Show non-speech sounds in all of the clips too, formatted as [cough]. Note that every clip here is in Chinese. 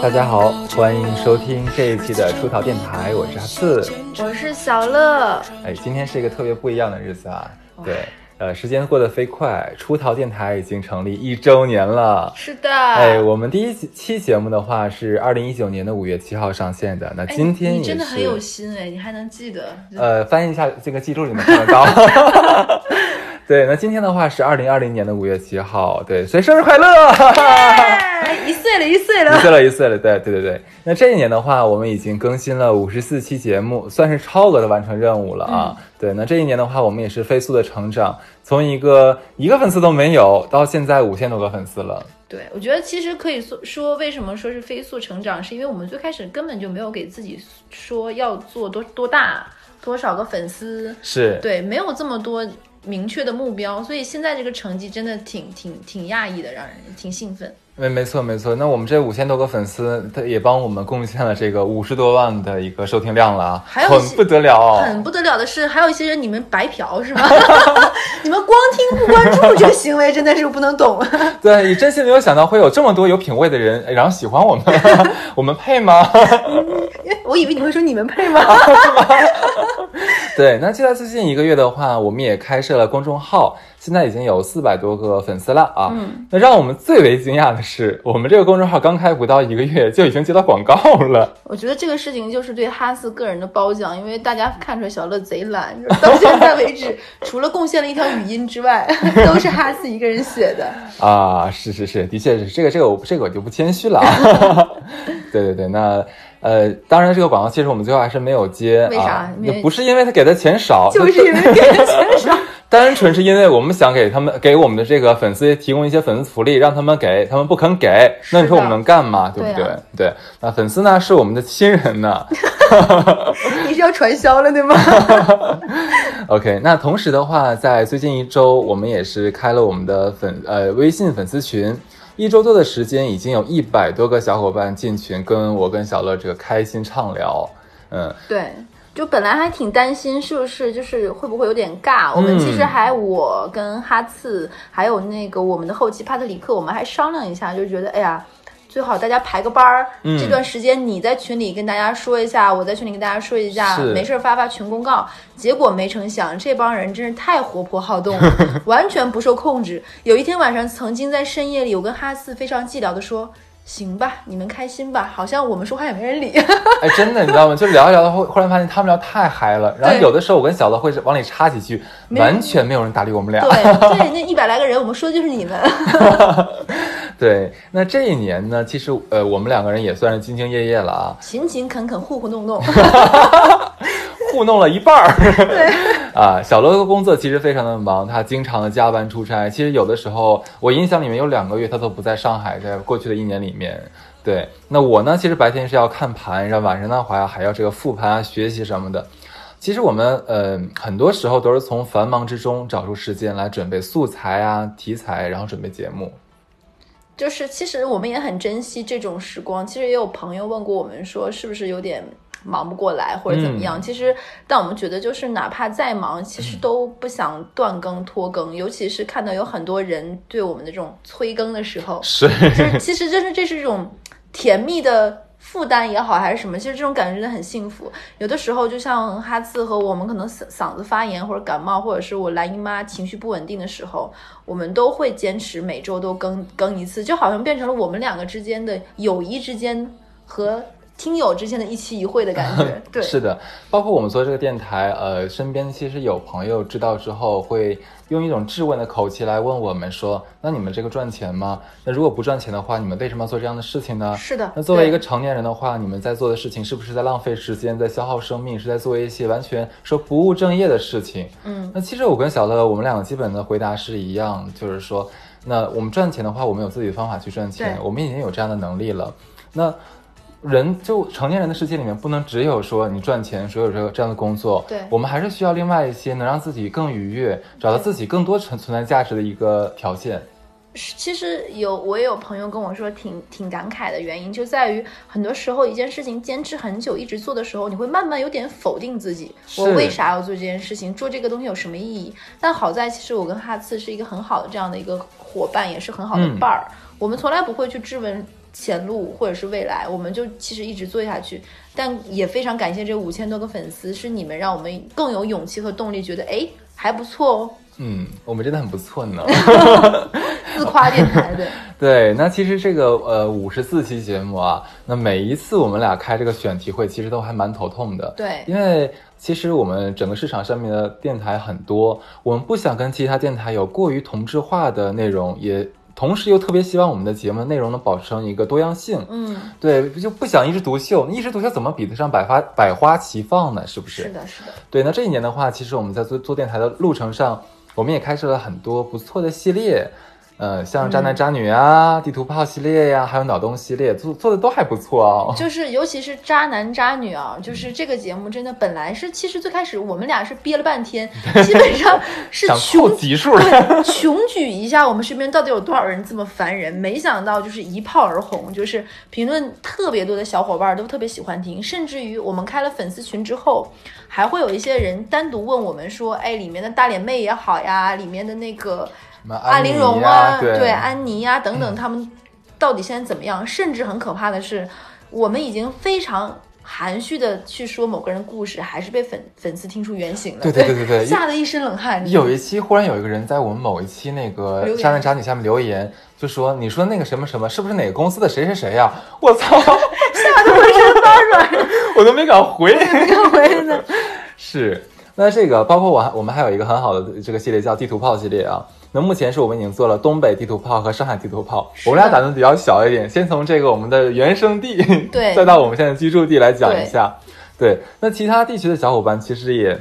大家好，欢迎收听这一期的出逃电台，我是阿四，我是小乐。哎，今天是一个特别不一样的日子啊，对，呃，时间过得飞快，出逃电台已经成立一周年了。是的，哎，我们第一期节目的话是二零一九年的五月七号上线的，那今天你真的很有心哎，你还能记得？呃，翻译一下这个记录里面看得到。[laughs] 对，那今天的话是二零二零年的五月七号，对，所以生日快乐！[laughs] 一岁了，一岁了，一岁了，一岁了，对，对，对，对。那这一年的话，我们已经更新了五十四期节目，算是超额的完成任务了啊。对，那这一年的话，我们也是飞速的成长，从一个一个粉丝都没有，到现在五千多个粉丝了。对，我觉得其实可以说说，为什么说是飞速成长，是因为我们最开始根本就没有给自己说要做多多大，多少个粉丝，是对，没有这么多。明确的目标，所以现在这个成绩真的挺挺挺讶异的，让人挺兴奋。没没错没错，那我们这五千多个粉丝，他也帮我们贡献了这个五十多万的一个收听量了啊，很不得了。很不得了的是，还有一些人你们白嫖是吗？[laughs] 你们光听不关注这个行为 [laughs] 真的是不能懂。[laughs] 对，你真心没有想到会有这么多有品位的人，然后喜欢我们，我们配吗？我以为你会说你们配吗？对，那就在最近一个月的话，我们也开设了公众号。现在已经有四百多个粉丝了啊！嗯那让我们最为惊讶的是，我们这个公众号刚开不到一个月，就已经接到广告了。[laughs] 我觉得这个事情就是对哈斯个人的褒奖，因为大家看出来小乐贼懒，到现在为止，除了贡献了一条语音之外，[laughs] 都是哈斯一个人写的啊！是是是，的确是这个这个我这个我就不谦虚了啊！[laughs] 对对对，那呃，当然这个广告其实我们最后还是没有接，为啥？不是因为他给的钱少，就是因为给的钱少。单纯是因为我们想给他们给我们的这个粉丝提供一些粉丝福利，让他们给他们不肯给，那你说我们能干吗？对不对？对，那粉丝呢是我们的亲人呢。[laughs] 你是要传销了对吗？[laughs] OK，那同时的话，在最近一周，我们也是开了我们的粉呃微信粉丝群，一周多的时间，已经有一百多个小伙伴进群，跟我跟小乐这个开心畅聊。嗯，对。就本来还挺担心，是不是就是会不会有点尬？我们其实还我跟哈次，还有那个我们的后期帕特里克，我们还商量一下，就觉得哎呀，最好大家排个班儿。这段时间你在群里跟大家说一下，我在群里跟大家说一下，没事发发群公告。结果没成想，这帮人真是太活泼好动了，[laughs] 完全不受控制。有一天晚上，曾经在深夜里，我跟哈次非常寂寥的说。行吧，你们开心吧，好像我们说话也没人理。哎，真的，你知道吗？就聊一聊，后忽然发现他们聊太嗨了。然后有的时候我跟小乐会往里插几句，完全没有人搭理我们俩。对对，那一百来个人，我们说的就是你们。[laughs] 对，那这一年呢，其实呃，我们两个人也算是兢兢业业了啊，勤勤恳恳，糊糊弄弄。[laughs] 糊弄了一半儿，啊，小乐的工作其实非常的忙，他经常的加班出差。其实有的时候，我印象里面有两个月他都不在上海，在过去的一年里面。对，那我呢，其实白天是要看盘，然后晚上的话还要这个复盘啊、学习什么的。其实我们呃，很多时候都是从繁忙之中找出时间来准备素材啊、题材，然后准备节目。就是，其实我们也很珍惜这种时光。其实也有朋友问过我们说，是不是有点？忙不过来或者怎么样，其实，但我们觉得就是哪怕再忙，其实都不想断更拖更，尤其是看到有很多人对我们的这种催更的时候，是，其实就是这是一种甜蜜的负担也好，还是什么，其实这种感觉真的很幸福。有的时候就像哈次和我们可能嗓嗓子发炎或者感冒，或者是我来姨妈情绪不稳定的时候，我们都会坚持每周都更更一次，就好像变成了我们两个之间的友谊之间和。听友之间的一期一会的感觉，[laughs] 对，是的，包括我们做这个电台，呃，身边其实有朋友知道之后，会用一种质问的口气来问我们说：“那你们这个赚钱吗？那如果不赚钱的话，你们为什么要做这样的事情呢？”是的，那作为一个成年人的话，你们在做的事情是不是在浪费时间，在消耗生命，是在做一些完全说不务正业的事情？嗯，那其实我跟小乐，我们两个基本的回答是一样，就是说，那我们赚钱的话，我们有自己的方法去赚钱，我们已经有这样的能力了，那。人就成年人的世界里面，不能只有说你赚钱，所有这这样的工作。对，我们还是需要另外一些能让自己更愉悦，找到自己更多存存在价值的一个条件。其实有我也有朋友跟我说，挺挺感慨的原因就在于，很多时候一件事情坚持很久一直做的时候，你会慢慢有点否定自己。我为啥要做这件事情？做这个东西有什么意义？但好在，其实我跟哈次是一个很好的这样的一个伙伴，也是很好的伴儿。我们从来不会去质问。前路或者是未来，我们就其实一直做下去。但也非常感谢这五千多个粉丝，是你们让我们更有勇气和动力，觉得哎还不错哦。嗯，我们真的很不错呢。[laughs] [laughs] 自夸电台的 [laughs] 对，那其实这个呃五十四期节目啊，那每一次我们俩开这个选题会，其实都还蛮头痛的。对，因为其实我们整个市场上面的电台很多，我们不想跟其他电台有过于同质化的内容，也同时又特别希望我们的节目内容能保持成一个多样性。嗯，对，就不想一枝独秀，一枝独秀怎么比得上百花百花齐放呢？是不是？是的，是的。对，那这一年的话，其实我们在做做电台的路程上，我们也开设了很多不错的系列。呃，像渣男渣女啊、地图炮系列呀，还有脑洞系列，做做的都还不错哦。就是尤其是渣男渣女啊，就是这个节目真的本来是，其实最开始我们俩是憋了半天，[laughs] 基本上是穷集数，对，穷举一下我们身边到底有多少人这么烦人，没想到就是一炮而红，就是评论特别多的小伙伴都特别喜欢听，甚至于我们开了粉丝群之后，还会有一些人单独问我们说，哎，里面的大脸妹也好呀，里面的那个。安陵容啊，对，安妮啊等等，他们到底现在怎么样？甚至很可怕的是，我们已经非常含蓄的去说某个人故事，还是被粉粉丝听出原形了。对对对对对，[laughs] 吓得一身冷汗。有一期忽然有一个人在我们某一期那个渣男渣女下面留言，就说：“你说那个什么什么，是不是哪个公司的谁谁谁呀？”我操，[laughs] 吓得浑身发软，[laughs] 我都没敢回，没敢回呢。是，那这个包括我，我们还有一个很好的这个系列叫地图炮系列啊。那目前是我们已经做了东北地图炮和上海地图炮，我们俩胆子比较小一点，先从这个我们的原生地，对，[laughs] 再到我们现在居住地来讲一下。对，那其他地区的小伙伴其实也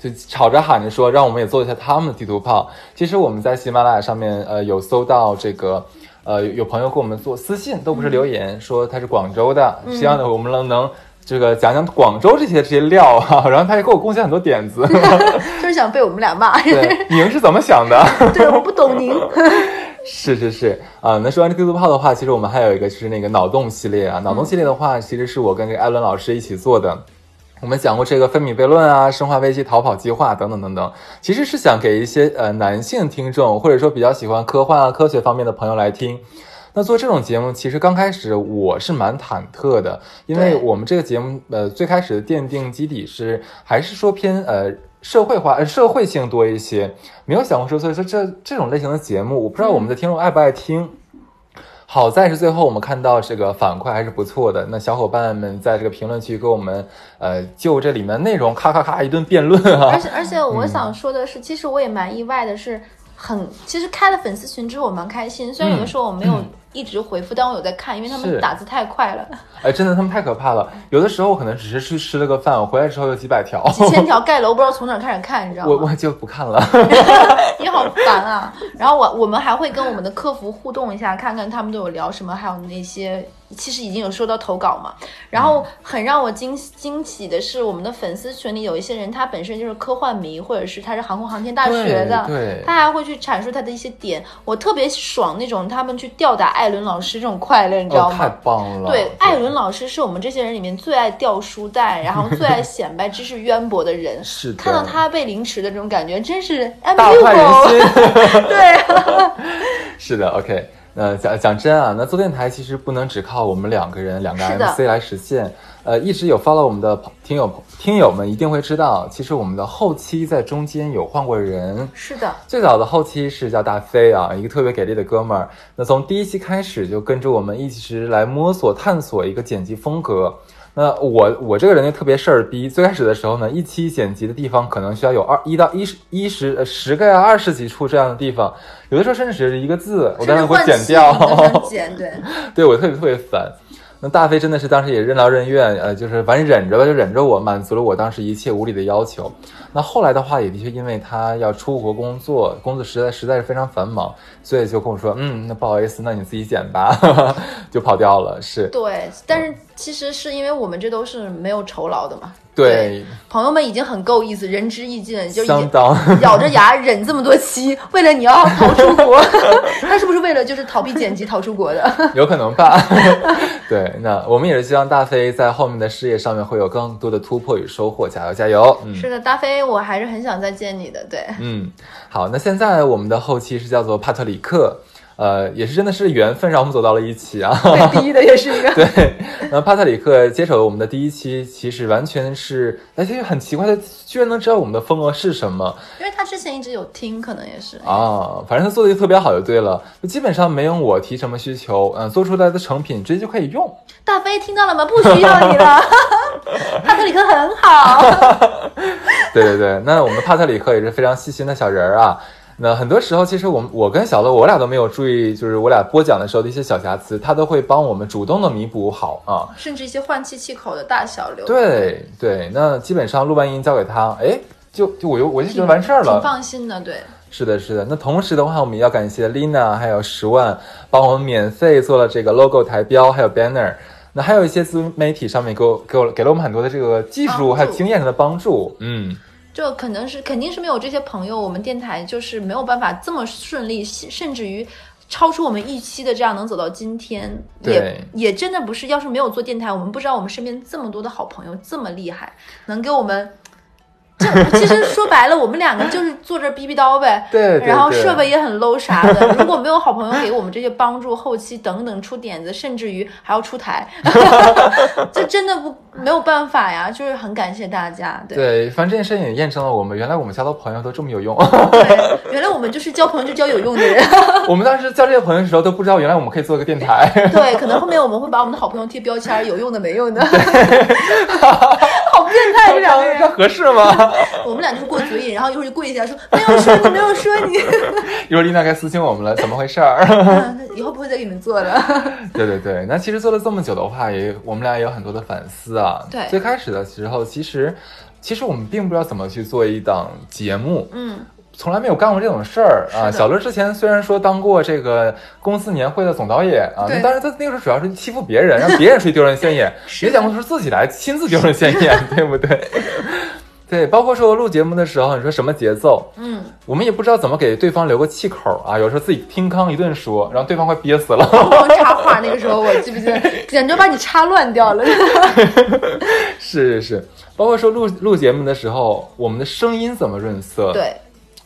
就吵着喊着说，让我们也做一下他们的地图炮。其实我们在喜马拉雅上面，呃，有搜到这个，呃，有朋友给我们做私信，都不是留言，说他是广州的，希望呢我们能能。这个讲讲广州这些这些料啊，[laughs] 然后他也给我贡献很多点子，[laughs] 就是想被我们俩骂。[laughs] 对，您是怎么想的？对，我不懂您。是是是啊，那说完这地图炮的话，其实我们还有一个是那个脑洞系列啊。脑洞系列的话，其实是我跟这个艾伦老师一起做的。我们讲过这个分米悖论啊、生化危机逃跑计划等等等等，其实是想给一些呃男性听众，或者说比较喜欢科幻啊、科学方面的朋友来听。那做这种节目，其实刚开始我是蛮忐忑的，因为我们这个节目，呃，最开始的奠定基底是还是说偏呃社会化、呃社会性多一些，没有想过说，所以说这这种类型的节目，我不知道我们的听众爱不爱听。好在是最后我们看到这个反馈还是不错的，那小伙伴们在这个评论区给我们，呃，就这里面内容咔咔咔一顿辩论啊。而且而 [laughs] 且我想说的是，其实我也蛮意外的，是很其实开了粉丝群之后我蛮开心，虽然有的时候我没有。一直回复，但我有在看，因为他们打字太快了。哎，真的，他们太可怕了。有的时候我可能只是去吃了个饭，我回来之后有几百条、[laughs] 几千条盖楼，不知道从哪开始看，你知道吗？我我就不看了。[laughs] 你好烦啊！然后我我们还会跟我们的客服互动一下，看看他们都有聊什么，还有那些。其实已经有收到投稿嘛，然后很让我惊惊喜的是，我们的粉丝群里有一些人，他本身就是科幻迷，或者是他是航空航天大学的，对，他还会去阐述他的一些点，我特别爽那种他们去吊打艾伦老师这种快乐，你知道吗？太棒了！对，艾伦老师是我们这些人里面最爱掉书袋，然后最爱显摆知识渊博的人，[laughs] 是看到他被凌迟的这种感觉，真是大快人心。[laughs] 对，[laughs] 是的，OK。呃，讲讲真啊，那做电台其实不能只靠我们两个人两个 MC 来实现。呃，一直有 follow 我们的听友听友们一定会知道，其实我们的后期在中间有换过人。是的，最早的后期是叫大飞啊，一个特别给力的哥们儿。那从第一期开始就跟着我们一直来摸索探索一个剪辑风格。那我我这个人就特别事儿逼，最开始的时候呢，一期剪辑的地方可能需要有二一到一十一十呃十个呀二十几处这样的地方，有的时候甚至只是一个字，我当时会剪掉，剪 [laughs] 对，对我特别特别烦。那大飞真的是当时也任劳任怨，呃，就是反正忍着吧，就忍着我，满足了我当时一切无理的要求。那后来的话，也的确因为他要出国工作，工作实在实在是非常繁忙，所以就跟我说，嗯，那不好意思，那你自己剪吧，[laughs] 就跑掉了。是对，但是其实是因为我们这都是没有酬劳的嘛。对，朋友们已经很够意思，仁至义尽，就相当 [laughs] 咬着牙忍这么多期，为了你要逃出国，[laughs] 他是不是为了就是逃避剪辑逃出国的？[laughs] 有可能吧。对，那我们也是希望大飞在后面的事业上面会有更多的突破与收获，加油加油！嗯，是的，大飞，我还是很想再见你的。对，嗯，好，那现在我们的后期是叫做帕特里克。呃，也是真的是缘分让我们走到了一起啊。对，第一的也是一个。[laughs] 对，那帕特里克接手了我们的第一期，其实完全是，而且很奇怪的，居然能知道我们的风格是什么。因为他之前一直有听，可能也是。啊，反正他做的就特别好，就对了，就基本上没有我提什么需求，嗯，做出来的成品直接就可以用。大飞听到了吗？不需要你了，[laughs] 帕特里克很好。[laughs] 对对对，那我们帕特里克也是非常细心的小人儿啊。那很多时候，其实我们我跟小乐，我俩都没有注意，就是我俩播讲的时候的一些小瑕疵，他都会帮我们主动的弥补好啊。甚至一些换气气口的大小流。对对，那基本上录完音交给他，哎，就就我就我就觉得完事儿了，挺放心的。对，是的，是的。那同时的话，我们要感谢 Lina 还有十万帮我们免费做了这个 logo 台标，还有 banner。那还有一些自媒体上面给我给我给了我们很多的这个技术还有经验上的帮助，嗯。就可能是肯定是没有这些朋友，我们电台就是没有办法这么顺利，甚至于超出我们预期的这样能走到今天。也也真的不是，要是没有做电台，我们不知道我们身边这么多的好朋友这么厉害，能给我们。其实说白了，我们两个就是坐这逼逼叨呗。对。然后设备也很 low 啥的。如果没有好朋友给我们这些帮助，后期等等出点子，甚至于还要出台，[laughs] 这真的不没有办法呀。就是很感谢大家。对，反正这件事情也验证了我们原来我们交的朋友都这么有用。对，[laughs] 原来我们就是交朋友就交有用的人。[laughs] 我们当时交这些朋友的时候都不知道，原来我们可以做个电台。对，可能后面我们会把我们的好朋友贴标签，有用的没用的。好变态，这两个人。这合适吗？[laughs] 我们俩就是过嘴瘾，然后一会儿就跪下说没有说你，没有说你。[laughs] 一会儿丽娜该私信我们了，怎么回事儿？[laughs] 以后不会再给你们做了。对对对，那其实做了这么久的话，也我们俩也有很多的反思啊。对，最开始的时候，其实其实我们并不知道怎么去做一档节目，嗯，从来没有干过这种事儿啊。小乐之前虽然说当过这个公司年会的总导演啊，但是他那个时候主要是欺负别人，让别人出 [laughs] 去丢人现眼，没想过是自己来亲自丢人现眼，[laughs] 对不对？对，包括说录节目的时候，你说什么节奏？嗯，我们也不知道怎么给对方留个气口啊。有时候自己听康一顿说，然后对方快憋死了。插话那个时候，我记不记得，[laughs] 简直把你插乱掉了。是是是，包括说录录节目的时候，我们的声音怎么润色？对，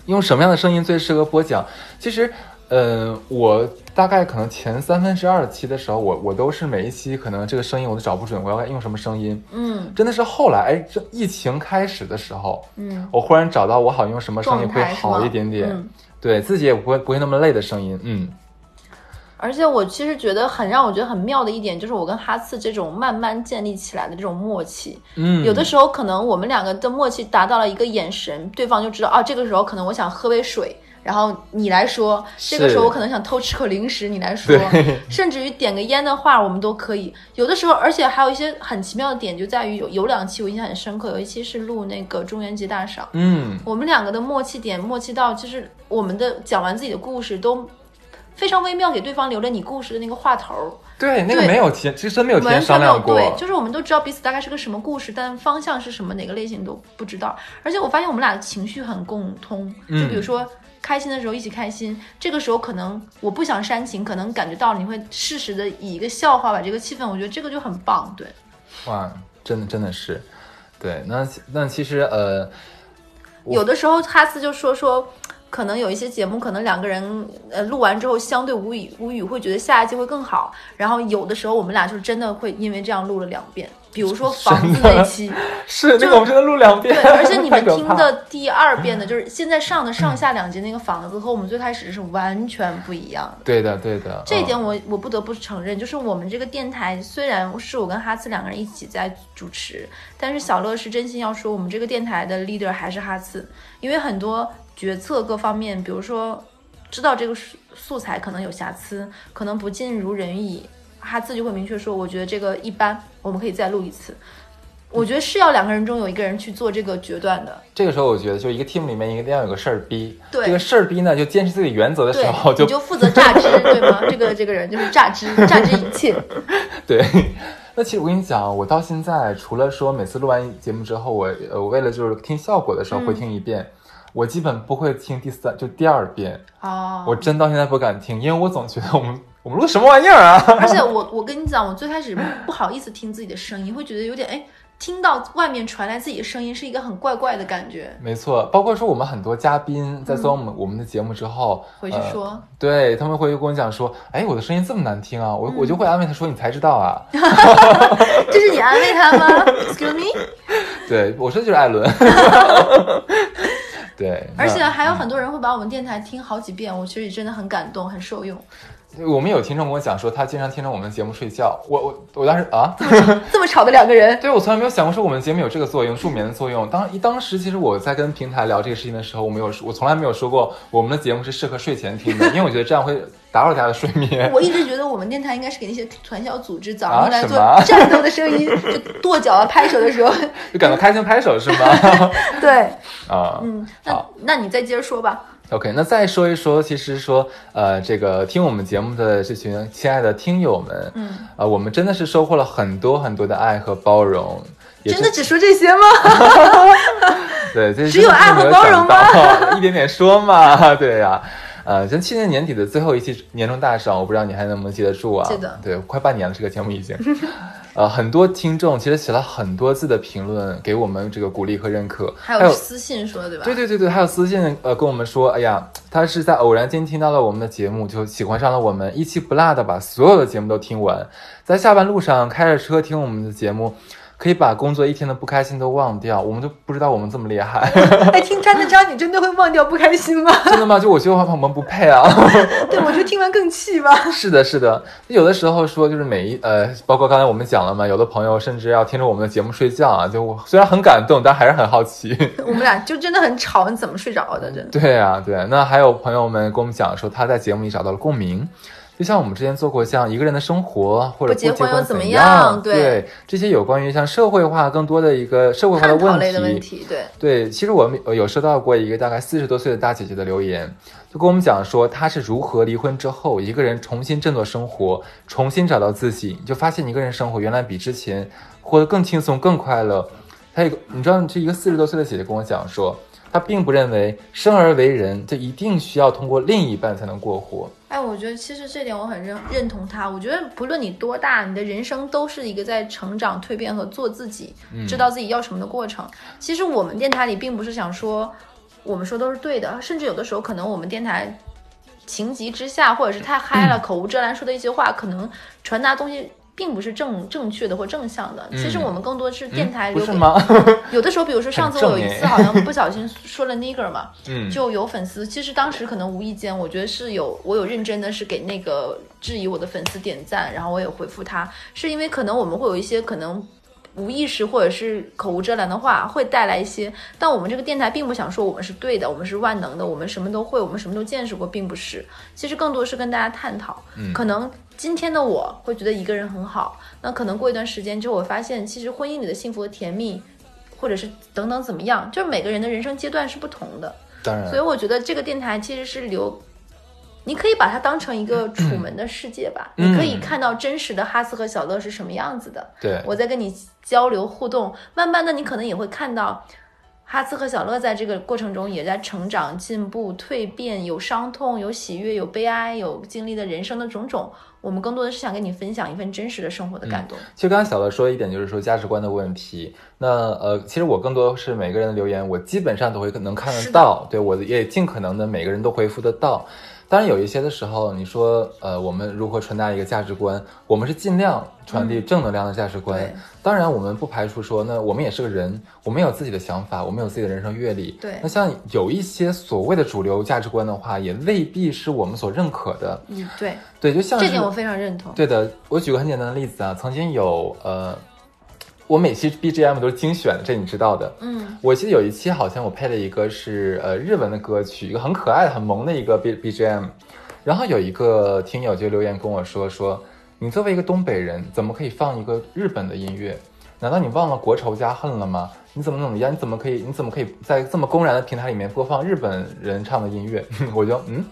用什么样的声音最适合播讲？其实。嗯，我大概可能前三分之二期的时候，我我都是每一期可能这个声音我都找不准，我要用什么声音。嗯，真的是后来，哎，这疫情开始的时候，嗯，我忽然找到我好用什么声音会好一点点，对自己也不会不会那么累的声音。嗯，而且我其实觉得很让我觉得很妙的一点，就是我跟哈次这种慢慢建立起来的这种默契。嗯，有的时候可能我们两个的默契达到了一个眼神，对方就知道啊，这个时候可能我想喝杯水。然后你来说，这个时候我可能想偷吃口零食，你来说，[laughs] 甚至于点个烟的话，我们都可以。有的时候，而且还有一些很奇妙的点，就在于有有两期我印象很深刻，有一期是录那个中元节大赏，嗯，我们两个的默契点默契到，就是我们的讲完自己的故事都非常微妙，给对方留了你故事的那个话头。对，那个没有提，其实真没有提前商量过。对，就是我们都知道彼此大概是个什么故事，但方向是什么，哪个类型都不知道。而且我发现我们俩的情绪很共通，就比如说。开心的时候一起开心，这个时候可能我不想煽情，可能感觉到了你会适时的以一个笑话把这个气氛，我觉得这个就很棒。对，哇，真的真的是，对，那那其实呃，有的时候哈斯就说说，可能有一些节目，可能两个人呃录完之后相对无语无语，会觉得下一季会更好。然后有的时候我们俩就真的会因为这样录了两遍。比如说 [laughs] 房子那期，[laughs] 是那个我们真的录两遍，对，而且你们 [laughs] 听的第二遍的，就是现在上的上下两集那个房子和我们最开始是完全不一样的。对的，对的，这一点我我不得不承认，就是我们这个电台虽然是我跟哈次两个人一起在主持，但是小乐是真心要说，我们这个电台的 leader 还是哈次，因为很多决策各方面，比如说知道这个素素材可能有瑕疵，可能不尽如人意。他自己会明确说，我觉得这个一般，我们可以再录一次。我觉得是要两个人中有一个人去做这个决断的。这个时候，我觉得就一个 team 里面一定要有个事儿逼。对，这个事儿逼呢，就坚持自己原则的时候，就就负责榨汁，对吗？这个这个人就是榨汁，榨汁一切。[laughs] 对，那其实我跟你讲，我到现在除了说每次录完节目之后，我呃，我为了就是听效果的时候会听一遍，我基本不会听第三就第二遍。哦，我真到现在不敢听，因为我总觉得我们。我们录什么玩意儿啊！[laughs] 而且我我跟你讲，我最开始不好意思听自己的声音，会觉得有点哎，听到外面传来自己的声音是一个很怪怪的感觉。没错，包括说我们很多嘉宾在做我们、我们的节目之后，回去说，呃对他们会跟我讲说，哎，我的声音这么难听啊，我、我就会安慰他说，你才知道啊。[laughs] 这是你安慰他吗？Excuse me。对，我说的就是艾伦。[laughs] 对，而且还有很多人会把我们电台听好几遍，我其实也真的很感动，很受用。我们有听众跟我讲说，他经常听着我们的节目睡觉。我我我当时啊，[laughs] 这么吵的两个人，[laughs] 对我从来没有想过说我们节目有这个作用，助眠的作用。当一当时其实我在跟平台聊这个事情的时候，我没有说，我从来没有说过我们的节目是适合睡前听的，因为我觉得这样会打扰大家的睡眠。[laughs] 我一直觉得我们电台应该是给那些传销组织早啊上来做战斗的声音，就跺脚啊、拍手的时候。就感到开心拍手是吗？对，啊，嗯，那那你再接着说吧。OK，那再说一说，其实说，呃，这个听我们节目的这群亲爱的听友们，嗯，呃，我们真的是收获了很多很多的爱和包容，真的只说这些吗？[laughs] [laughs] 对，这只有爱和包容吗？[laughs] 一点点说嘛，对呀、呃，像去年年底的最后一期年终大赏，我不知道你还能不能记得住啊？记得对，快半年了，这个节目已经。呃，很多听众其实写了很多字的评论，给我们这个鼓励和认可，还有私信说对吧？对对对对，还有私信呃跟我们说，哎呀，他是在偶然间听到了我们的节目，就喜欢上了我们，一期不落的把所有的节目都听完，在下班路上开着车听我们的节目，可以把工作一天的不开心都忘掉，我们都不知道我们这么厉害，[laughs] 哎，听渣的渣，你真的会忘掉不开心吗？[laughs] 真的吗？就我觉得我们不配啊。[laughs] 对，我觉得听完更气吧。是的，是的，有的时候说就是每一呃，包括刚才我们讲了嘛，有的朋友甚至要听着我们的节目睡觉啊，就我虽然很感动，但还是很好奇。我们俩就真的很吵，你怎么睡着的？真的。对啊，对，那还有朋友们跟我们讲说，他在节目里找到了共鸣。就像我们之前做过像一个人的生活，或者不结婚又怎怎么样对对这些有关于像社会化更多的一个社会化的问类的问题，对，对，其实我们有收到过一个大概四十多岁的大姐姐的留言，就跟我们讲说，她是如何离婚之后一个人重新振作生活，重新找到自己，就发现一个人生活原来比之前活得更轻松、更快乐。她有个，你知道，这一个四十多岁的姐姐跟我讲说，她并不认为生而为人就一定需要通过另一半才能过活。哎，我觉得其实这点我很认认同他。我觉得不论你多大，你的人生都是一个在成长、蜕变和做自己，知道自己要什么的过程。其实我们电台里并不是想说我们说都是对的，甚至有的时候可能我们电台情急之下，或者是太嗨了，口无遮拦说的一些话，可能传达东西。并不是正正确的或正向的，其实我们更多是电台留给？[laughs] 有的时候，比如说上次我有一次好像不小心说了 nigger 嘛，[laughs] 嗯，就有粉丝，其实当时可能无意间，我觉得是有我有认真的是给那个质疑我的粉丝点赞，然后我也回复他，是因为可能我们会有一些可能无意识或者是口无遮拦的话，会带来一些，但我们这个电台并不想说我们是对的，我们是万能的，我们什么都会，我们什么都见识过，并不是，其实更多是跟大家探讨，嗯可能。今天的我会觉得一个人很好，那可能过一段时间之后，我发现其实婚姻里的幸福和甜蜜，或者是等等怎么样，就是每个人的人生阶段是不同的。当然所以，我觉得这个电台其实是留，你可以把它当成一个楚门的世界吧，嗯你可以看到真实的哈斯和小乐是什么样子的。对，我在跟你交流互动，慢慢的你可能也会看到。哈斯和小乐在这个过程中也在成长、进步、蜕变，有伤痛，有喜悦，有悲哀，有经历的人生的种种。我们更多的是想跟你分享一份真实的生活的感动。其实刚才小乐说一点，就是说价值观的问题。那呃，其实我更多是每个人的留言，我基本上都会能看得到，对我也尽可能的每个人都回复得到。当然有一些的时候，你说呃，我们如何传达一个价值观？我们是尽量传递正能量的价值观。对当然，我们不排除说，那我们也是个人，我们有自己的想法，我们有自己的人生阅历。对那像有一些所谓的主流价值观的话，也未必是我们所认可的。嗯，对，对，就像是这点我非常认同。对的，我举个很简单的例子啊，曾经有呃，我每期 BGM 都是精选的，这你知道的。嗯，我记得有一期好像我配了一个是呃日文的歌曲，一个很可爱的、很萌的一个 B BGM，然后有一个听友就留言跟我说说，你作为一个东北人，怎么可以放一个日本的音乐？难道你忘了国仇家恨了吗？你怎么怎么样？你怎么可以？你怎么可以在这么公然的平台里面播放日本人唱的音乐？[laughs] 我就嗯，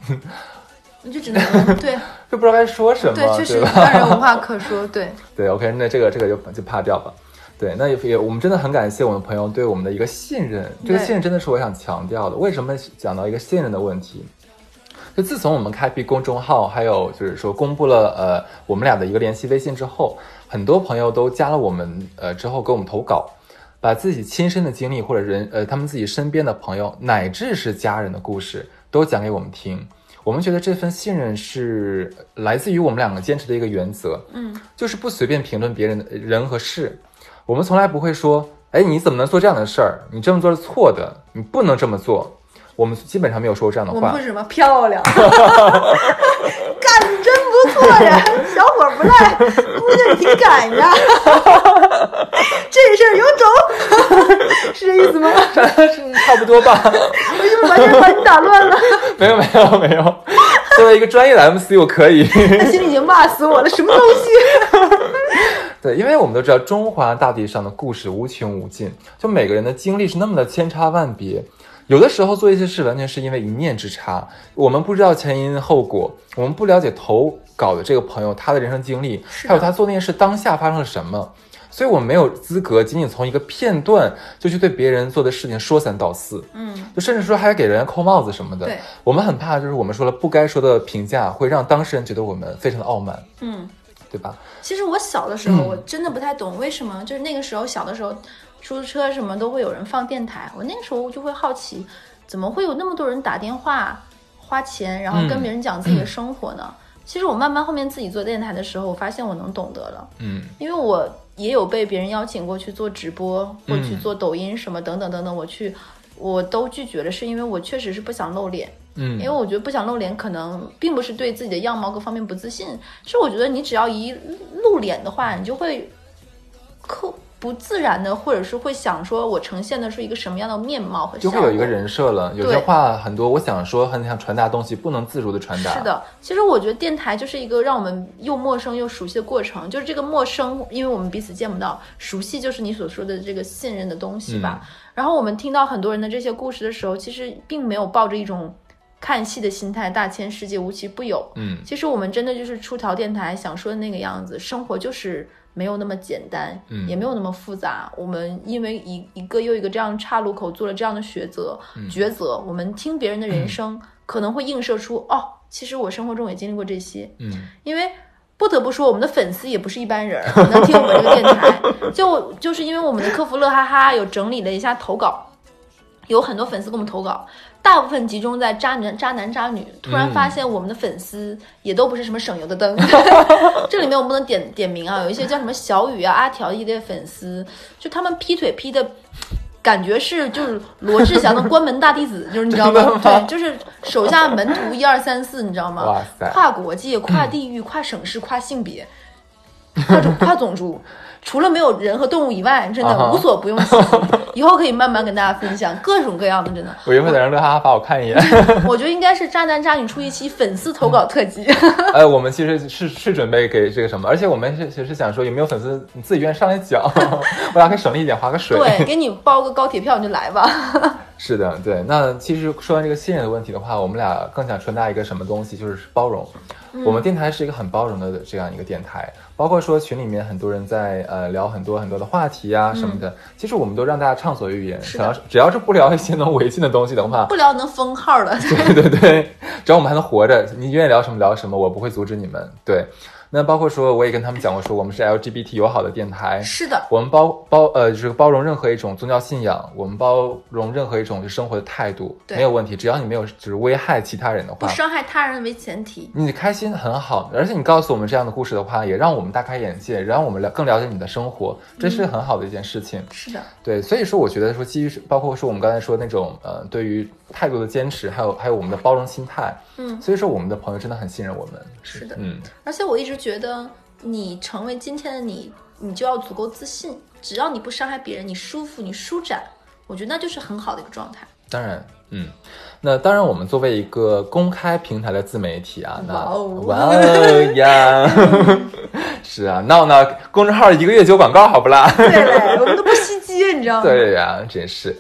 你就只能对 [laughs] 就不知道该说什么，对，确实吧？让人无话可说。对，对，OK，那这个这个就就怕掉吧。对，那也也我们真的很感谢我们朋友对我们的一个信任，这个信任真的是我想强调的。为什么讲到一个信任的问题？就自从我们开辟公众号，还有就是说公布了呃我们俩的一个联系微信之后，很多朋友都加了我们呃之后给我们投稿，把自己亲身的经历或者人呃他们自己身边的朋友乃至是家人的故事都讲给我们听。我们觉得这份信任是来自于我们两个坚持的一个原则，嗯，就是不随便评论别人的人和事。我们从来不会说，哎，你怎么能做这样的事儿？你这么做是错的，你不能这么做。我们基本上没有说过这样的话。我们会什么漂亮？[laughs] 干的真不错呀，小伙不赖，姑娘挺敢呀。这事儿有种，是这意思吗？是 [laughs] 差不多吧。我是不是完全把你打乱了？[laughs] 没有没有没有。作为一个专业的 MC，我可以。他心里已经骂死我了，什么东西？对，因为我们都知道中华大地上的故事无穷无尽，就每个人的经历是那么的千差万别。有的时候做一些事，完全是因为一念之差，我们不知道前因后果，我们不了解投稿的这个朋友他的人生经历，还有他做那件事当下发生了什么，所以我们没有资格仅仅从一个片段就去对别人做的事情说三道四，嗯，就甚至说还要给人家扣帽子什么的。对，我们很怕就是我们说了不该说的评价，会让当事人觉得我们非常的傲慢，嗯，对吧？其实我小的时候，我真的不太懂为什么，就是那个时候小的时候。出租车什么都会有人放电台，我那个时候就会好奇，怎么会有那么多人打电话花钱，然后跟别人讲自己的生活呢？其实我慢慢后面自己做电台的时候，我发现我能懂得了，嗯，因为我也有被别人邀请过去做直播或去做抖音什么等等等等，我去我都拒绝了，是因为我确实是不想露脸，嗯，因为我觉得不想露脸可能并不是对自己的样貌各方面不自信，是我觉得你只要一露脸的话，你就会刻。不自然的，或者是会想说，我呈现的是一个什么样的面貌和就会有一个人设了。有些话很多，我想说，很想传达东西，不能自如的传达。是的，其实我觉得电台就是一个让我们又陌生又熟悉的过程。就是这个陌生，因为我们彼此见不到；熟悉，就是你所说的这个信任的东西吧。然后我们听到很多人的这些故事的时候，其实并没有抱着一种看戏的心态，大千世界无奇不有。嗯，其实我们真的就是出条电台想说的那个样子，生活就是。没有那么简单，嗯，也没有那么复杂。我们因为一一个又一个这样岔路口做了这样的抉择，抉择。我们听别人的人生，可能会映射出哦，其实我生活中也经历过这些，嗯。因为不得不说，我们的粉丝也不是一般人，能听我们这个电台，就就是因为我们的客服乐哈哈有整理了一下投稿，有很多粉丝给我们投稿。大部分集中在渣男、渣男、渣女。突然发现我们的粉丝也都不是什么省油的灯。[laughs] [laughs] 这里面我们不能点点名啊，有一些叫什么小雨啊、阿条一类粉丝，就他们劈腿劈的，感觉是就是罗志祥的关门大弟子，[laughs] 就是你知道吗？对，就是手下门徒一二三四，你知道吗？哇塞！跨国界、跨地域、跨省市、跨性别、跨种、跨种族。除了没有人和动物以外，真的无所不用其极。以后可以慢慢跟大家分享各种各样的，真的。我一会儿得让乐哈哈发我看一眼。[laughs] 我觉得应该是渣男渣女出一期粉丝投稿特辑。呃，我们其实是是准备给这个什么，而且我们是其实想说，有没有粉丝你自己愿意上来讲，我俩可以省力一点，划个水。对，给你包个高铁票你就来吧。是的，对。那其实说完这个信任的问题的话，我们俩更想传达一个什么东西，就是包容。我们电台是一个很包容的这样一个电台。包括说群里面很多人在呃聊很多很多的话题啊什么的，其实我们都让大家畅所欲言，只要只要是不聊一些能违禁的东西的话，不聊能封号的，[laughs] 对对对，只要我们还能活着，你愿意聊什么聊什么，我不会阻止你们，对。那包括说，我也跟他们讲过，说我们是 LGBT 友好的电台，是的，我们包包呃，就是包容任何一种宗教信仰，我们包容任何一种就生活的态度，没有问题，只要你没有就是危害其他人的话，不伤害他人为前提，你开心很好，而且你告诉我们这样的故事的话，也让我们大开眼界，让我们了更了解你的生活，这是很好的一件事情。是的，对，所以说我觉得说基于包括说我们刚才说那种呃，对于态度的坚持，还有还有我们的包容心态，嗯，所以说我们的朋友真的很信任我们。是的，嗯，而且我一直觉得。你成为今天的你，你就要足够自信。只要你不伤害别人，你舒服，你舒展，我觉得那就是很好的一个状态。当然，嗯，那当然，我们作为一个公开平台的自媒体啊，那哇哦呀，[laughs] [laughs] 是啊，闹闹公众号一个月九广告，好不啦？[laughs] 对嘞，我们都不你知道吗？对呀，真是。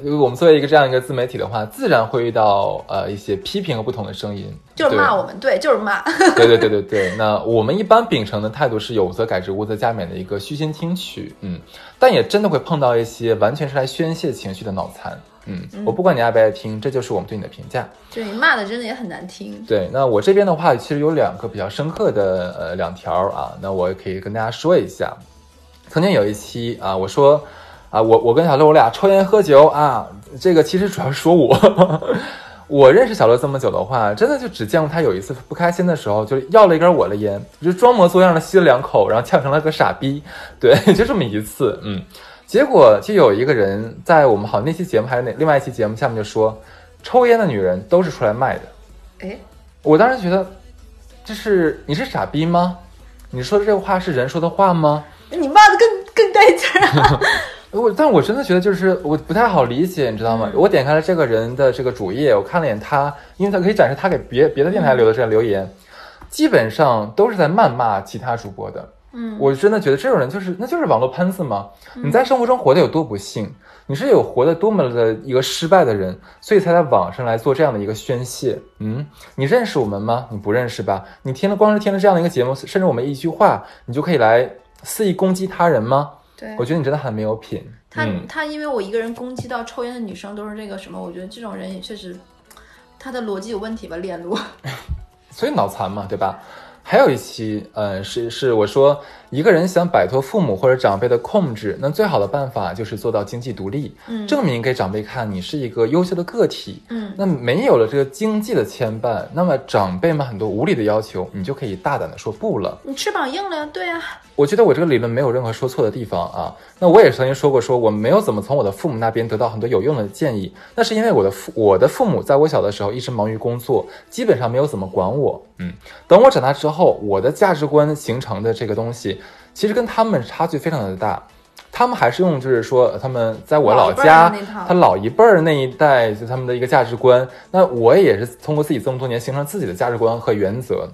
因为我们作为一个这样一个自媒体的话，自然会遇到呃一些批评和不同的声音，就是骂我们，对，就是骂。[laughs] 对对对对对。那我们一般秉承的态度是有则改之，无则加勉的一个虚心听取，嗯，但也真的会碰到一些完全是来宣泄情绪的脑残。嗯，我不管你爱不爱听，这就是我们对你的评价。对，骂的真的也很难听。对，那我这边的话，其实有两个比较深刻的呃两条啊，那我也可以跟大家说一下。曾经有一期啊，我说啊，我我跟小乐我俩抽烟喝酒啊，这个其实主要是说我。[laughs] 我认识小乐这么久的话，真的就只见过他有一次不开心的时候，就要了一根我的烟，就装模作样的吸了两口，然后呛成了个傻逼。对，[laughs] 就这么一次，嗯。结果就有一个人在我们好那期节目还有那另外一期节目下面就说，抽烟的女人都是出来卖的。哎，我当时觉得，这是你是傻逼吗？你说的这个话是人说的话吗？你骂的更更带劲啊！[laughs] 我，但我真的觉得就是我不太好理解，你知道吗？我点开了这个人的这个主页，我看了一眼他，因为他可以展示他给别别的电台留的这样留言，基本上都是在谩骂其他主播的。嗯，我真的觉得这种人就是那就是网络喷子吗？你在生活中活得有多不幸？你是有活得多么的一个失败的人，所以才在网上来做这样的一个宣泄？嗯，你认识我们吗？你不认识吧？你听了光是听了这样的一个节目，甚至我们一句话，你就可以来肆意攻击他人吗？对，我觉得你真的很没有品。他他因为我一个人攻击到抽烟的女生都是这个什么？我觉得这种人也确实，他的逻辑有问题吧，链路。[laughs] 所以脑残嘛，对吧？还有一期，嗯，是是我说，一个人想摆脱父母或者长辈的控制，那最好的办法就是做到经济独立，嗯，证明给长辈看你是一个优秀的个体，嗯，那没有了这个经济的牵绊，那么长辈们很多无理的要求，你就可以大胆的说不了。你翅膀硬了呀，对呀。我觉得我这个理论没有任何说错的地方啊。那我也曾经说过，说我没有怎么从我的父母那边得到很多有用的建议，那是因为我的父我的父母在我小的时候一直忙于工作，基本上没有怎么管我。嗯，等我长大之后，我的价值观形成的这个东西，其实跟他们差距非常的大。他们还是用就是说他们在我老家，他老一辈儿那一代就他们的一个价值观。那我也是通过自己这么多年形成自己的价值观和原则。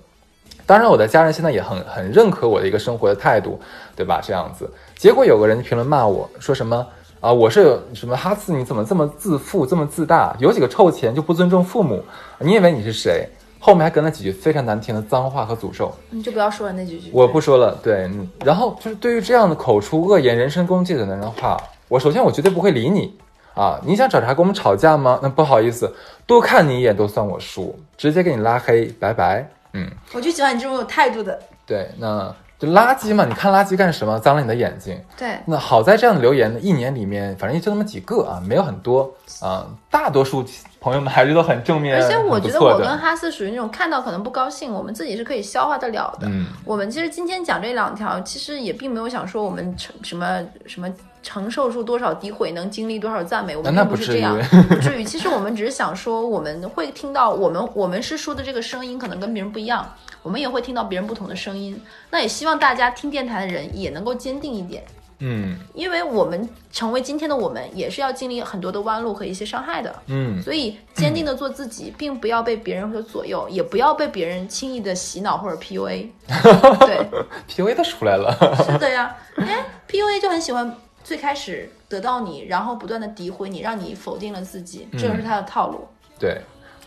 当然，我的家人现在也很很认可我的一个生活的态度，对吧？这样子，结果有个人评论骂我说什么啊？我是什么哈次？你怎么这么自负，这么自大？有几个臭钱就不尊重父母？你以为你是谁？后面还跟了几句非常难听的脏话和诅咒。你就不要说了那几句。我不说了。对，然后就是对于这样的口出恶言、人身攻击的人的话，我首先我绝对不会理你啊！你想找茬跟我们吵架吗？那不好意思，多看你一眼都算我输，直接给你拉黑，拜拜。嗯，我就喜欢你这种有态度的。对，那就垃圾嘛，你看垃圾干什么？脏了你的眼睛。对，那好在这样的留言呢，一年里面反正也就那么几个啊，没有很多啊，大多数朋友们还是都很正面。而且我觉得我跟哈斯属于那种看到可能不高兴，我们自己是可以消化得了的。嗯，我们其实今天讲这两条，其实也并没有想说我们承什么什么。承受住多少诋毁，能经历多少赞美，我们并不是这样，[laughs] 不至于。其实我们只是想说，我们会听到我们我们是说的这个声音，可能跟别人不一样，我们也会听到别人不同的声音。那也希望大家听电台的人也能够坚定一点，嗯，因为我们成为今天的我们，也是要经历很多的弯路和一些伤害的，嗯，所以坚定的做自己，并不要被别人所左右，也不要被别人轻易的洗脑或者 PUA。[laughs] 对，PUA 都出来了，是的呀，哎，PUA 就很喜欢。最开始得到你，然后不断的诋毁你，让你否定了自己，这是他的套路。对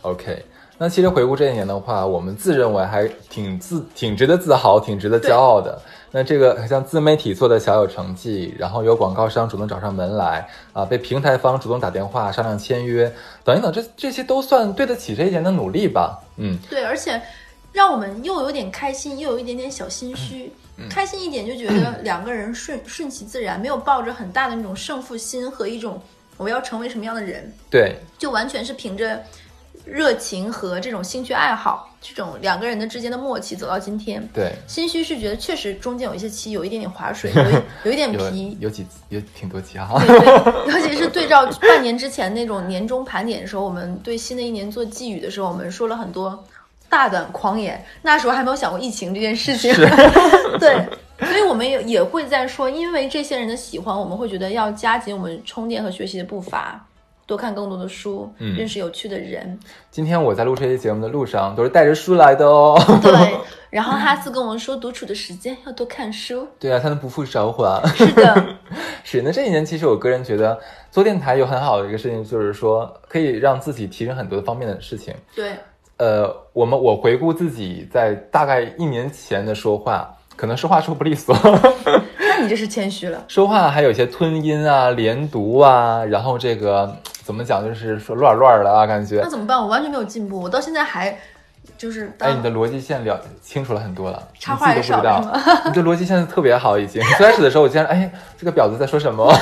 ，OK。那其实回顾这一年的话，我们自认为还挺自、挺值得自豪、挺值得骄傲的。那这个像自媒体做的小有成绩，然后有广告商主动找上门来啊，被平台方主动打电话商量签约，等一等，这这些都算对得起这一年的努力吧？嗯，对，而且让我们又有点开心，又有一点点小心虚。开心一点就觉得两个人顺顺其自然，没有抱着很大的那种胜负心和一种我要成为什么样的人，对，就完全是凭着热情和这种兴趣爱好，这种两个人的之间的默契走到今天。对，心虚是觉得确实中间有一些期有一点点划水，有 [laughs] 有一点皮，有几有挺多期哈。对对，尤其是对照 [laughs] 半年之前那种年终盘点的时候，我们对新的一年做寄语的时候，我们说了很多。大胆狂言，那时候还没有想过疫情这件事情。[laughs] 对，所以我们也也会在说，因为这些人的喜欢，我们会觉得要加紧我们充电和学习的步伐，多看更多的书，认识有趣的人。今天我在录这期节目的路上，都是带着书来的哦。对，[laughs] 然后哈斯跟我们说，独处的时间要多看书。对啊，才能不负韶华。[laughs] 是的，[laughs] 是。那这一年，其实我个人觉得做电台有很好的一个事情，就是说可以让自己提升很多方面的事情。对。呃，我们我回顾自己在大概一年前的说话，可能说话说不利索。那你这是谦虚了。说话还有一些吞音啊、连读啊，然后这个怎么讲，就是说乱乱的啊，感觉那。怎么办？我完全没有进步，我到现在还就是当哎，你的逻辑线了清楚了很多了，插话少道。你的逻辑线特别好，已经。[laughs] 最开始的时候，我竟然哎，这个婊子在说什么？[laughs]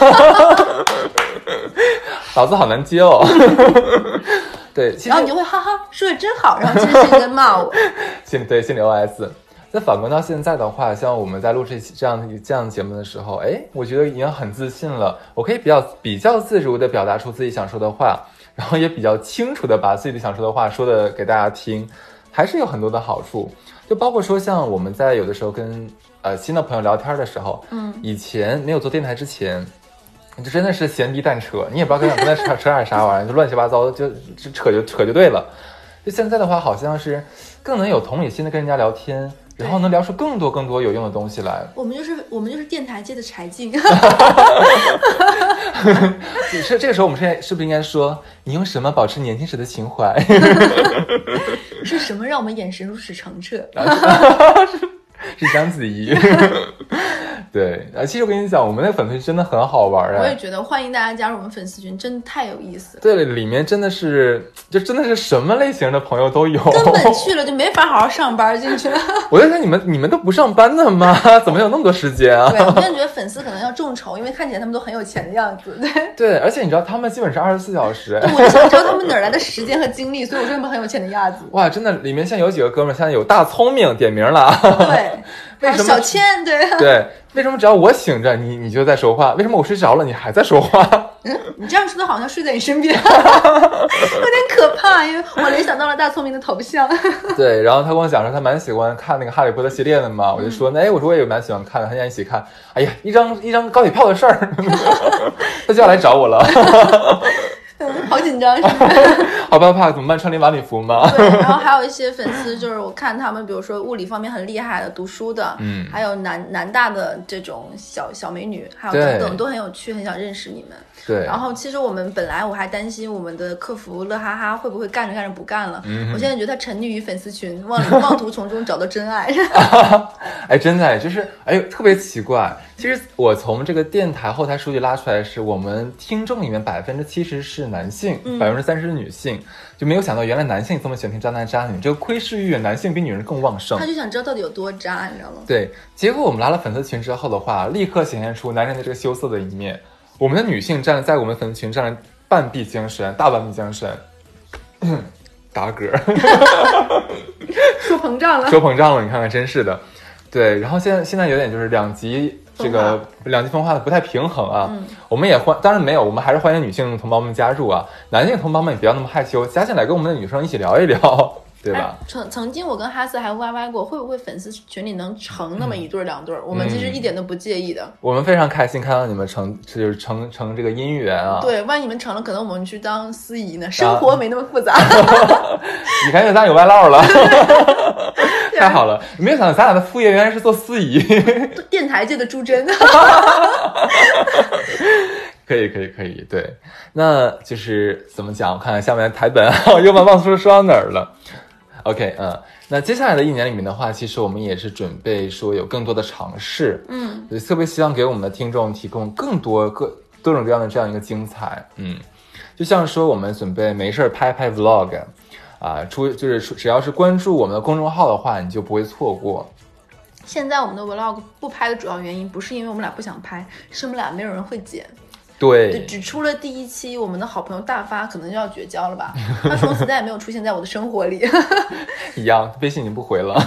老子好难接哦。[laughs] 对，然后你就会哈哈说的真好，然后其实是你在骂我。心里对心里 OS。再反观到现在的话，像我们在录这期这样这样节目的时候，哎，我觉得已经很自信了，我可以比较比较自如的表达出自己想说的话，然后也比较清楚的把自己想说的话说的给大家听，还是有很多的好处。就包括说，像我们在有的时候跟呃新的朋友聊天的时候，嗯，以前没有做电台之前，就真的是闲逼蛋扯，你也不知道跟跟他扯 [laughs] 扯点啥玩意儿，就乱七八糟，就就扯就扯就对了。就现在的话，好像是更能有同理心的跟人家聊天，然后能聊出更多更多有用的东西来。我们就是我们就是电台界的柴静，[laughs] 是这个时候，我们现在是不是应该说，你用什么保持年轻时的情怀？[laughs] 是什么让我们眼神如此澄澈？[laughs] 是章子怡。对，啊，其实我跟你讲，我们那个粉丝群真的很好玩哎。我也觉得，欢迎大家加入我们粉丝群，真的太有意思了。对，里面真的是，就真的是什么类型的朋友都有。根本去了就没法好好上班进去了。[laughs] 我在想，你们你们都不上班的吗？[laughs] 怎么有那么多时间啊？对，我真的觉得粉丝可能要众筹，因为看起来他们都很有钱的样子。对，对，而且你知道，他们基本是二十四小时。我就想知道他们哪来的时间和精力，所以我说他们很有钱的样子。哇，真的，里面现在有几个哥们儿，现在有大聪明点名了。对，[laughs] 为什么小倩，对，对，为什么只要我醒着，你你就在说话？为什么我睡着了，你还在说话？嗯 [laughs] 你这样说的好像睡在你身边，[laughs] 有点可怕，因为我联想到了大聪明的头像。[laughs] 对，然后他跟我讲说，他蛮喜欢看那个《哈利波特》系列的嘛，我就说，哎，我说我也蛮喜欢看的，他想一起看。哎呀，一张一张高铁票的事儿，他就要来找我了，[laughs] 好紧张？[laughs] 好怕怕，怎么办？穿连晚礼服吗？[laughs] 对，然后还有一些粉丝，就是我看他们，比如说物理方面很厉害的、读书的，嗯还有南南大的这种小小美女，还有等等，都很有趣，很想认识你们。对，然后其实我们本来我还担心我们的客服乐哈哈会不会干着干着不干了，嗯我现在觉得他沉溺于粉丝群，妄妄图从中找到真爱。哎，真的哎，就是哎呦，特别奇怪。其实我从这个电台后台数据拉出来的是，我们听众里面百分之七十是男性，百分之三十是女性，就没有想到原来男性这么喜欢听渣男渣女，这个窥视欲男性比女人更旺盛他。就想知道到底有多渣，你知道吗？对，结果我们拉了粉丝群之后的话，立刻显现出男人的这个羞涩的一面。我们的女性占在我们粉丝群占了半壁江山，大半壁江山。[clears throat] 打嗝，[laughs] 说膨胀了。说膨胀了，你看看，真是的。对，然后现在现在有点就是两极这个两极分化的不太平衡啊。嗯我们也欢，当然没有，我们还是欢迎女性同胞们加入啊，男性同胞们也不要那么害羞，加进来跟我们的女生一起聊一聊，对吧？哎曾曾经我跟哈斯还歪歪过，会不会粉丝群里能成那么一对儿两对儿？我们其实一点都不介意的。我们非常开心看到你们成就是成成这个姻缘啊。对，万一你们成了，可能我们去当司仪呢，生活没那么复杂。[laughs] 你看，咱有外唠了，[laughs] 太好了！没有想到咱俩的副业原来是做司仪，[laughs] 电台界的朱桢，[laughs] 可以，可以，可以。对，那就是怎么讲？我看看下面的台本啊，[laughs] 又忘忘说说到哪儿了。OK，嗯，那接下来的一年里面的话，其实我们也是准备说有更多的尝试，嗯，也特别希望给我们的听众提供更多各多种各样的这样一个精彩，嗯，就像说我们准备没事儿拍拍 vlog，啊，出就是出只要是关注我们的公众号的话，你就不会错过。现在我们的 vlog 不拍的主要原因，不是因为我们俩不想拍，是我们俩没有人会剪。对，对，只出了第一期，我们的好朋友大发可能就要绝交了吧？他从此再也没有出现在我的生活里。[laughs] 一样，微信已经不回了。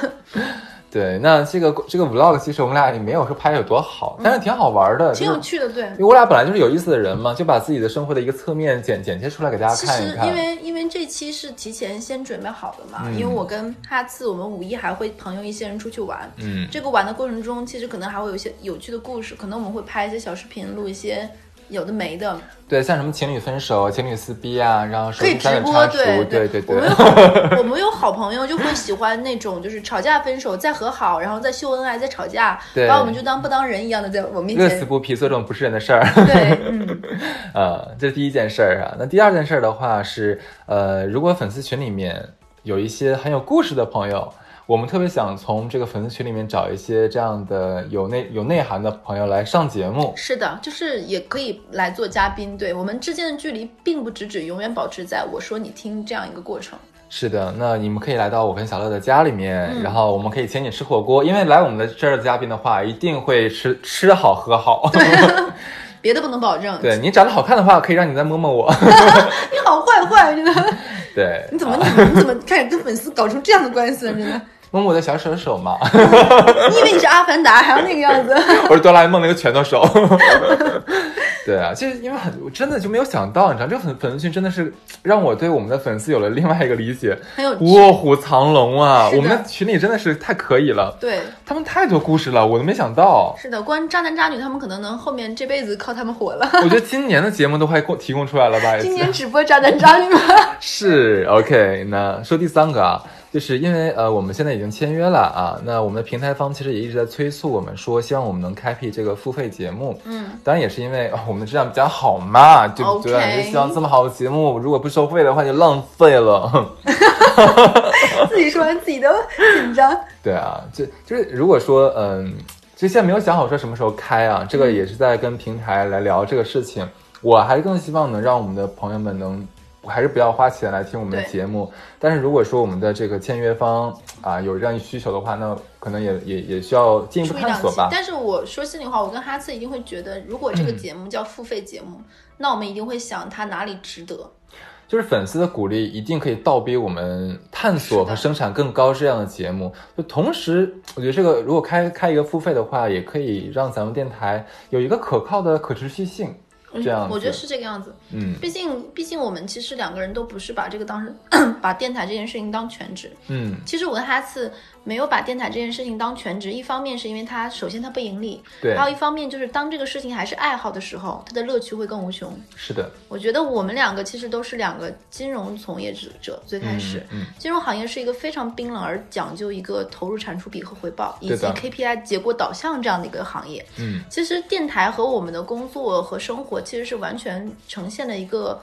[laughs] 对，那这个这个 vlog 其实我们俩也没有说拍的有多好，但是挺好玩的，就是挺有趣的，对因。为我俩本来就是有意思的人嘛，就把自己的生活的一个侧面剪剪切出来给大家看一看。实因为因为这期是提前先准备好的嘛，嗯因为我跟哈次，我们五一还会朋友一些人出去玩，嗯，这个玩的过程中，其实可能还会有一些有趣的故事，可能我们会拍一些小视频，录一些有的没的，对，像什么情侣分手、情侣撕逼啊，然后手可以直播。对对，对对我们有好 [laughs] 我们有好朋友就会喜欢那种，就是吵架分手再和好，然后再秀恩爱再吵架，把我们就当不当人一样的在我面前乐此前。不疲做这种不是人的事儿。对，嗯，[laughs] 呃，这是第一件事儿啊。那第二件事儿的话是，呃，如果粉丝群里面有一些很有故事的朋友，我们特别想从这个粉丝群里面找一些这样的有内有内涵的朋友来上节目。是的，就是也可以来做嘉宾。对我们之间的距离，并不只只永远保持在我说你听这样一个过程。是的，那你们可以来到我跟小乐的家里面，嗯然后我们可以请你吃火锅，因为来我们的这儿的嘉宾的话，一定会吃吃好喝好。[laughs] 别的不能保证。对你长得好看的话，可以让你再摸摸我。[laughs] 你好坏坏，真的。对，你怎么啊你你怎么开始跟粉丝搞成这样的关系了？真的，摸摸我的小手手嘛？[laughs] 你以为你是阿凡达还要那个样子？[laughs] 我是哆啦 A 梦那个拳头手。[laughs] 对啊，就是因为很我真的就没有想到，你知道这个粉粉丝群真的是让我对我们的粉丝有了另外一个理解，很有卧虎藏龙啊！我们的群里真的是太可以了，对，他们太多故事了，我都没想到。是的，关于渣男渣女，他们可能能后面这辈子靠他们火了。我觉得今年的节目都快供提供出来了吧？今年只播渣男渣女吗？是 OK，那说第三个啊，就是因为呃我们现在已经签约了啊，那我们的平台方其实也一直在催促我们说，希望我们能开辟这个付费节目。嗯，当然也是因为、哦我们的质量比较好嘛，对不对就希望这么好的节目，如果不收费的话就浪费了。自己说完自己都紧张。[laughs] 对啊，就就是如果说嗯，就现在没有想好说什么时候开啊，这个也是在跟平台来聊这个事情。我还是更希望能让我们的朋友们能，还是不要花钱来听我们的节目。但是如果说我们的这个签约方啊有这样需求的话，那可能也也也需要进一步探索吧。但是我说心里话，我跟哈次一定会觉得，如果这嗯个节目叫付费节目，那我们一定会想它哪里值得。就是粉丝的鼓励一定可以倒逼我们探索和生产更高质量的节目。就同时，我觉得这个如果开开一个付费的话，也可以让咱们电台有一个可靠的可持续性。这样，我觉得是这个样子。嗯毕竟，毕竟我们其实两个人都不是把这个当成 [coughs] 把电台这件事情当全职。嗯，其实我跟哈次没有把电台这件事情当全职，一方面是因为它首先它不盈利，对还有一方面就是当这个事情还是爱好的时候，它的乐趣会更无穷。是的，我觉得我们两个其实都是两个金融从业者，最开始，嗯嗯金融行业是一个非常冰冷而讲究一个投入产出比和回报，以及 KPI 结果导向这样的一个行业。嗯，其实电台和我们的工作和生活其实是完全呈现了一个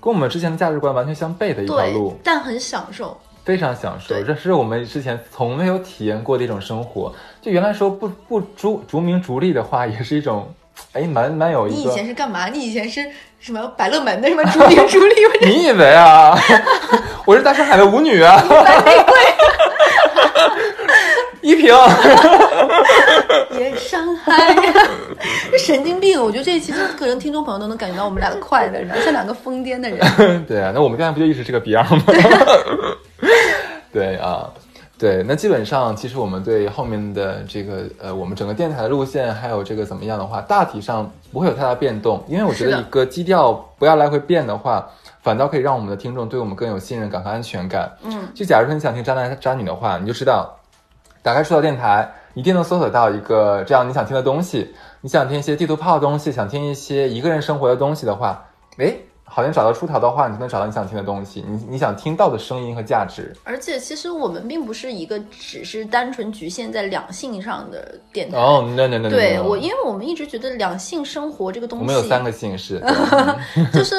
跟我们之前的价值观完全相悖的一条对路，，但很享受。非常享受。这是我们之前从没有体验过的一种生活。就原来说不不逐逐名逐利的话，也是一种，哎，蛮蛮有意思你以。前是干嘛？你以前是什么百乐门的什么逐名 [laughs] 逐利？你以为啊？[laughs] 我是大上海的舞女啊！白玫瑰依萍，[laughs] 也伤害，这神经病！我觉得这一期可能听众朋友都能感觉到我们俩的快乐，像两个疯癫的人。对啊，那我们刚才不就一直是个逼样吗？对啊，对，那基本上其实我们对后面的这个呃，我们整个电台的路线还有这个怎么样的话，大体上不会有太大变动，因为我觉得一个基调不要来回变的话，反倒可以让我们的听众对我们更有信任感和安全感。嗯，就假如说你想听渣男渣女的话，你就知道，打开出道电台，一定能搜索到一个这样你想听的东西。你想听一些地图炮的东西，想听一些一个人生活的东西的话，诶，好像找到出逃的话，你就能找到你想听的东西，你你想听到的声音和价值。而且其实我们并不是一个只是单纯局限在两性上的电台。哦、no no no no，对我，因为我们一直觉得两性生活这个东西，我们有三个姓氏，[laughs] 对就是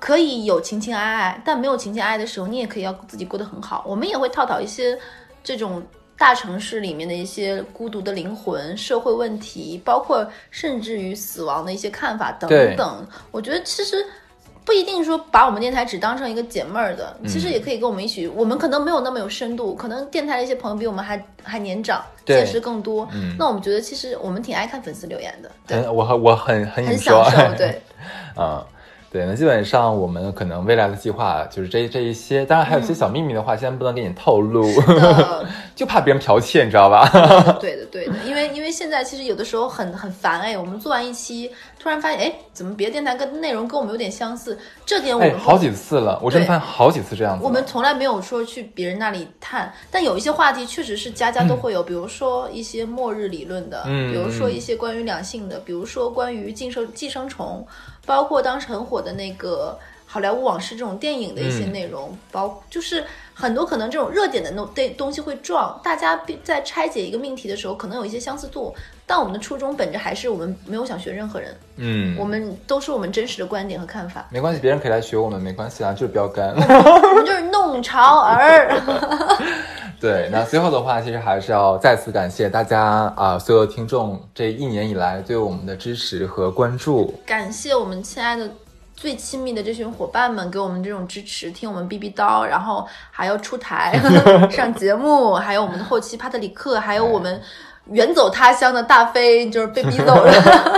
可以有情情爱爱，但没有情情爱爱的时候，你也可以要自己过得很好。我们也会探讨一些这种大城市里面的一些孤独的灵魂、社会问题，包括甚至于死亡的一些看法等等。我觉得其实。不一定说把我们电台只当成一个解闷儿的，其实也可以跟我们一起。我们可能没有那么有深度，可能电台的一些朋友比我们还还年长，见识更多。嗯那我们觉得其实我们挺爱看粉丝留言的，对，很我很我很很很享受。对，[laughs] 啊、对，那基本上我们可能未来的计划就是这这一些，当然还有一些小秘密的话，现在不能给你透露，呃，[laughs] 就怕别人剽窃，你知道吧？对的，对的，因为因为现在其实有的时候很很烦哎，我们做完一期，突然发现哎，怎么别的电台跟内容跟我们有点相似？这点我哎，们好几次了，我真的发现好几次这样子。我们从来没有说去别人那里探，但有一些话题确实是家家都会有，比如说一些末日理论的，嗯比如说一些关于两性的，比如说关于寄生寄生虫，包括当时很火的那个。好莱坞往事这种电影的一些嗯内容，包就是很多可能这种热点的东对东西会撞，大家必在拆解一个命题的时候，可能有一些相似度，但我们的初衷本着还是我们没有想学任何人，嗯，我们都是我们真实的观点和看法，没关系，别人可以来学我们，没关系啊，就是标杆。[laughs] 我们就是弄潮儿。[laughs] 对，那最后的话，其实还是要再次感谢大家啊，所有听众这一年以来对我们的支持和关注。感谢我们亲爱的、最亲密的这群伙伴们给我们这种支持，听我们逼逼叨，然后还要出台 [laughs] 上节目，还有我们的后期帕特里克，还有我们远走他乡的大飞，就是被逼走了。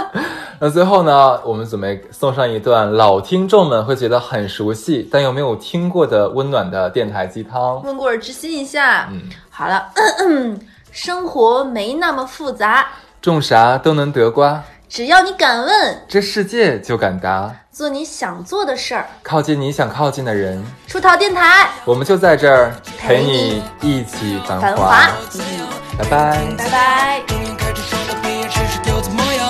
[laughs] 那最后呢，我们准备送上一段老听众们会觉得很熟悉，但又没有听过的温暖的电台鸡汤。温故而知新一下。嗯，好了，[coughs] 生活没那么复杂，种啥都能得瓜，只要你敢问，这世界就敢答。做你想做的事儿，靠近你想靠近的人，出逃电台，我们就在这儿陪陪你你一起繁繁华华。。拜拜。拜拜。终于开始上了毕业知识又怎么样？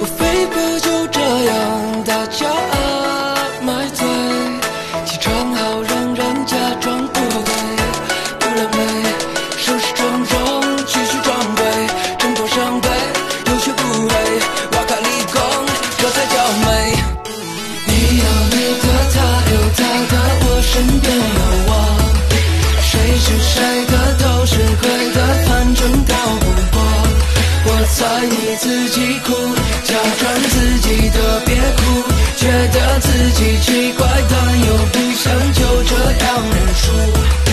无非不就这样，大家在你自己哭，假装自己特别酷，觉得自己奇怪，但又不想就这样认输。